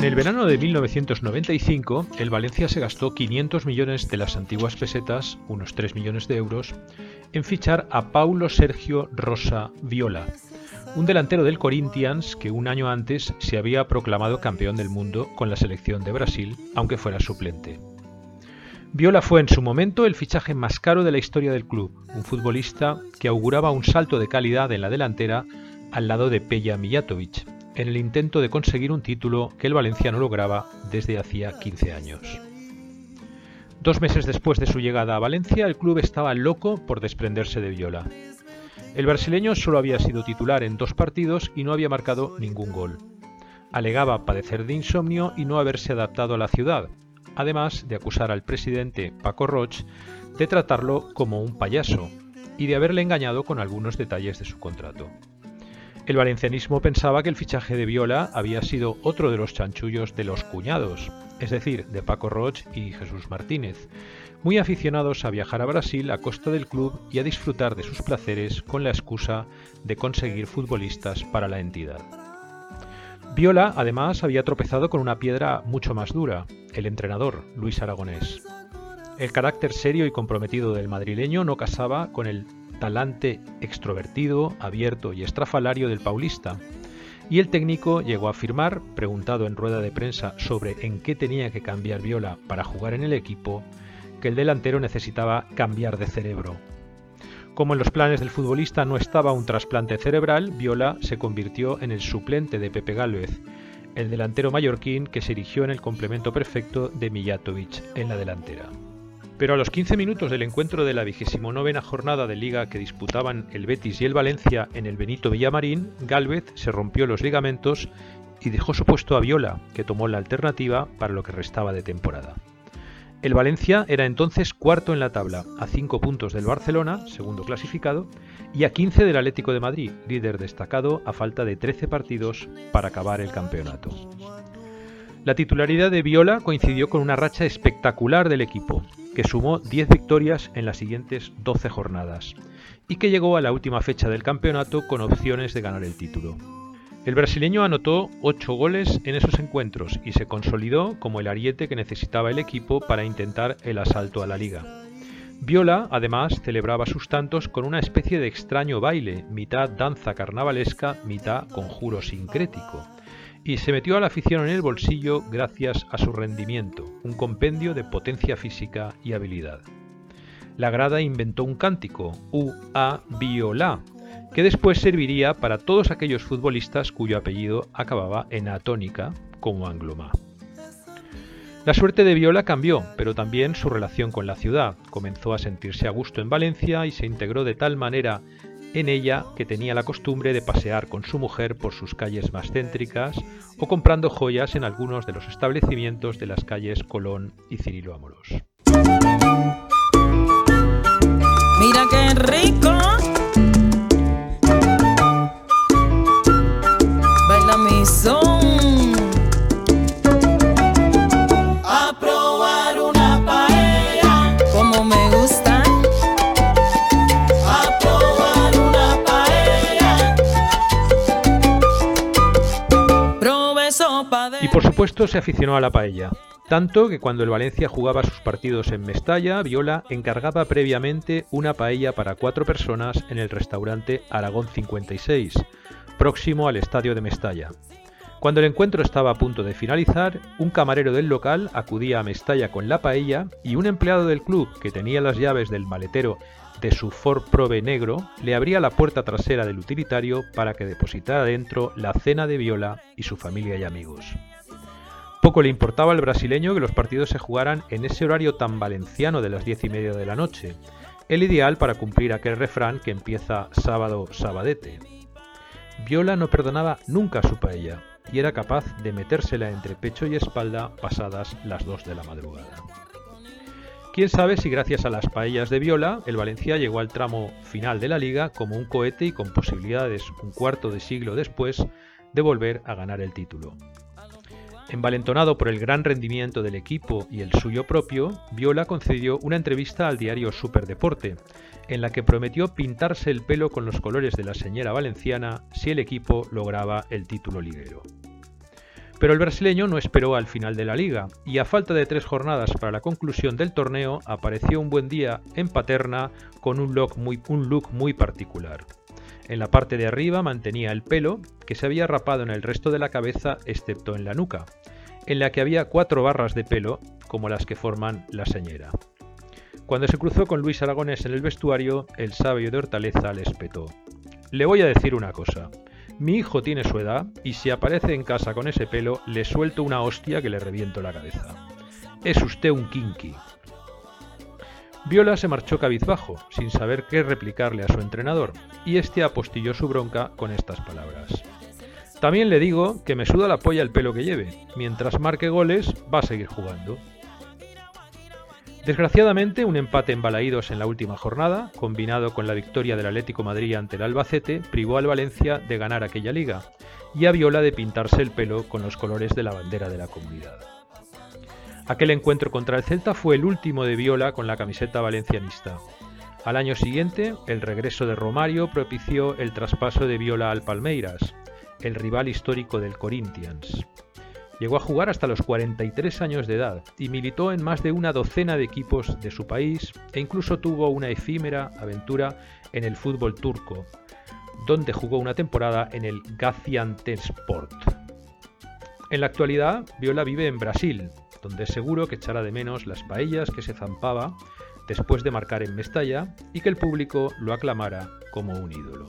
En el verano de 1995, el Valencia se gastó 500 millones de las antiguas pesetas, unos 3 millones de euros, en fichar a Paulo Sergio Rosa Viola, un delantero del Corinthians que un año antes se había proclamado campeón del mundo con la selección de Brasil, aunque fuera suplente. Viola fue en su momento el fichaje más caro de la historia del club, un futbolista que auguraba un salto de calidad en la delantera al lado de Peja Mijatovic, en el intento de conseguir un título que el Valencia no lograba desde hacía 15 años. Dos meses después de su llegada a Valencia, el club estaba loco por desprenderse de Viola. El brasileño solo había sido titular en dos partidos y no había marcado ningún gol. Alegaba padecer de insomnio y no haberse adaptado a la ciudad, además de acusar al presidente Paco Roch de tratarlo como un payaso y de haberle engañado con algunos detalles de su contrato. El valencianismo pensaba que el fichaje de Viola había sido otro de los chanchullos de los cuñados, es decir, de Paco Roch y Jesús Martínez, muy aficionados a viajar a Brasil a costa del club y a disfrutar de sus placeres con la excusa de conseguir futbolistas para la entidad. Viola, además, había tropezado con una piedra mucho más dura, el entrenador, Luis Aragonés. El carácter serio y comprometido del madrileño no casaba con el talante extrovertido, abierto y estrafalario del paulista. Y el técnico llegó a afirmar, preguntado en rueda de prensa sobre en qué tenía que cambiar Viola para jugar en el equipo, que el delantero necesitaba cambiar de cerebro. Como en los planes del futbolista no estaba un trasplante cerebral, Viola se convirtió en el suplente de Pepe Gálvez, el delantero mallorquín que se erigió en el complemento perfecto de Mijatovic en la delantera. Pero a los 15 minutos del encuentro de la 29 jornada de liga que disputaban el Betis y el Valencia en el Benito Villamarín, Gálvez se rompió los ligamentos y dejó su puesto a Viola, que tomó la alternativa para lo que restaba de temporada. El Valencia era entonces cuarto en la tabla, a 5 puntos del Barcelona, segundo clasificado, y a 15 del Atlético de Madrid, líder destacado a falta de 13 partidos para acabar el campeonato. La titularidad de Viola coincidió con una racha espectacular del equipo, que sumó 10 victorias en las siguientes 12 jornadas y que llegó a la última fecha del campeonato con opciones de ganar el título. El brasileño anotó 8 goles en esos encuentros y se consolidó como el ariete que necesitaba el equipo para intentar el asalto a la liga. Viola, además, celebraba sus tantos con una especie de extraño baile, mitad danza carnavalesca, mitad conjuro sincrético, y se metió a la afición en el bolsillo gracias a su rendimiento, un compendio de potencia física y habilidad. La grada inventó un cántico, U-A Viola, que después serviría para todos aquellos futbolistas cuyo apellido acababa en atónica, como Angloma. La suerte de Viola cambió, pero también su relación con la ciudad. Comenzó a sentirse a gusto en Valencia y se integró de tal manera en ella que tenía la costumbre de pasear con su mujer por sus calles más céntricas o comprando joyas en algunos de los establecimientos de las calles Colón y Cirilo Amoros. Mira qué rico. Baila mi por supuesto se aficionó a la paella, tanto que cuando el Valencia jugaba sus partidos en Mestalla, Viola encargaba previamente una paella para cuatro personas en el restaurante Aragón 56, próximo al estadio de Mestalla. Cuando el encuentro estaba a punto de finalizar, un camarero del local acudía a Mestalla con la paella y un empleado del club que tenía las llaves del maletero de su Ford Probe negro le abría la puerta trasera del utilitario para que depositara dentro la cena de Viola y su familia y amigos. Poco le importaba al brasileño que los partidos se jugaran en ese horario tan valenciano de las diez y media de la noche, el ideal para cumplir aquel refrán que empieza sábado sabadete. Viola no perdonaba nunca su paella y era capaz de metérsela entre pecho y espalda pasadas las dos de la madrugada. Quién sabe si gracias a las paellas de Viola el Valencia llegó al tramo final de la liga como un cohete y con posibilidades un cuarto de siglo después de volver a ganar el título. Envalentonado por el gran rendimiento del equipo y el suyo propio, Viola concedió una entrevista al diario Superdeporte, en la que prometió pintarse el pelo con los colores de la señora valenciana si el equipo lograba el título liguero. Pero el brasileño no esperó al final de la liga y a falta de tres jornadas para la conclusión del torneo apareció un buen día en Paterna con un look muy, un look muy particular. En la parte de arriba mantenía el pelo, que se había rapado en el resto de la cabeza excepto en la nuca, en la que había cuatro barras de pelo como las que forman la señera. Cuando se cruzó con Luis Aragonés en el vestuario, el sabio de Hortaleza le espetó. Le voy a decir una cosa. Mi hijo tiene su edad y si aparece en casa con ese pelo, le suelto una hostia que le reviento la cabeza. Es usted un kinky. Viola se marchó cabizbajo, sin saber qué replicarle a su entrenador, y este apostilló su bronca con estas palabras. También le digo que me suda la polla el pelo que lleve. Mientras marque goles, va a seguir jugando. Desgraciadamente, un empate en Balaídos en la última jornada, combinado con la victoria del Atlético Madrid ante el Albacete, privó al Valencia de ganar aquella liga y a Viola de pintarse el pelo con los colores de la bandera de la comunidad. Aquel encuentro contra el Celta fue el último de Viola con la camiseta valencianista. Al año siguiente, el regreso de Romario propició el traspaso de Viola al Palmeiras, el rival histórico del Corinthians. Llegó a jugar hasta los 43 años de edad y militó en más de una docena de equipos de su país e incluso tuvo una efímera aventura en el fútbol turco, donde jugó una temporada en el Gaziantepsport. En la actualidad, Viola vive en Brasil, donde seguro que echará de menos las paellas que se zampaba después de marcar en Mestalla y que el público lo aclamara como un ídolo.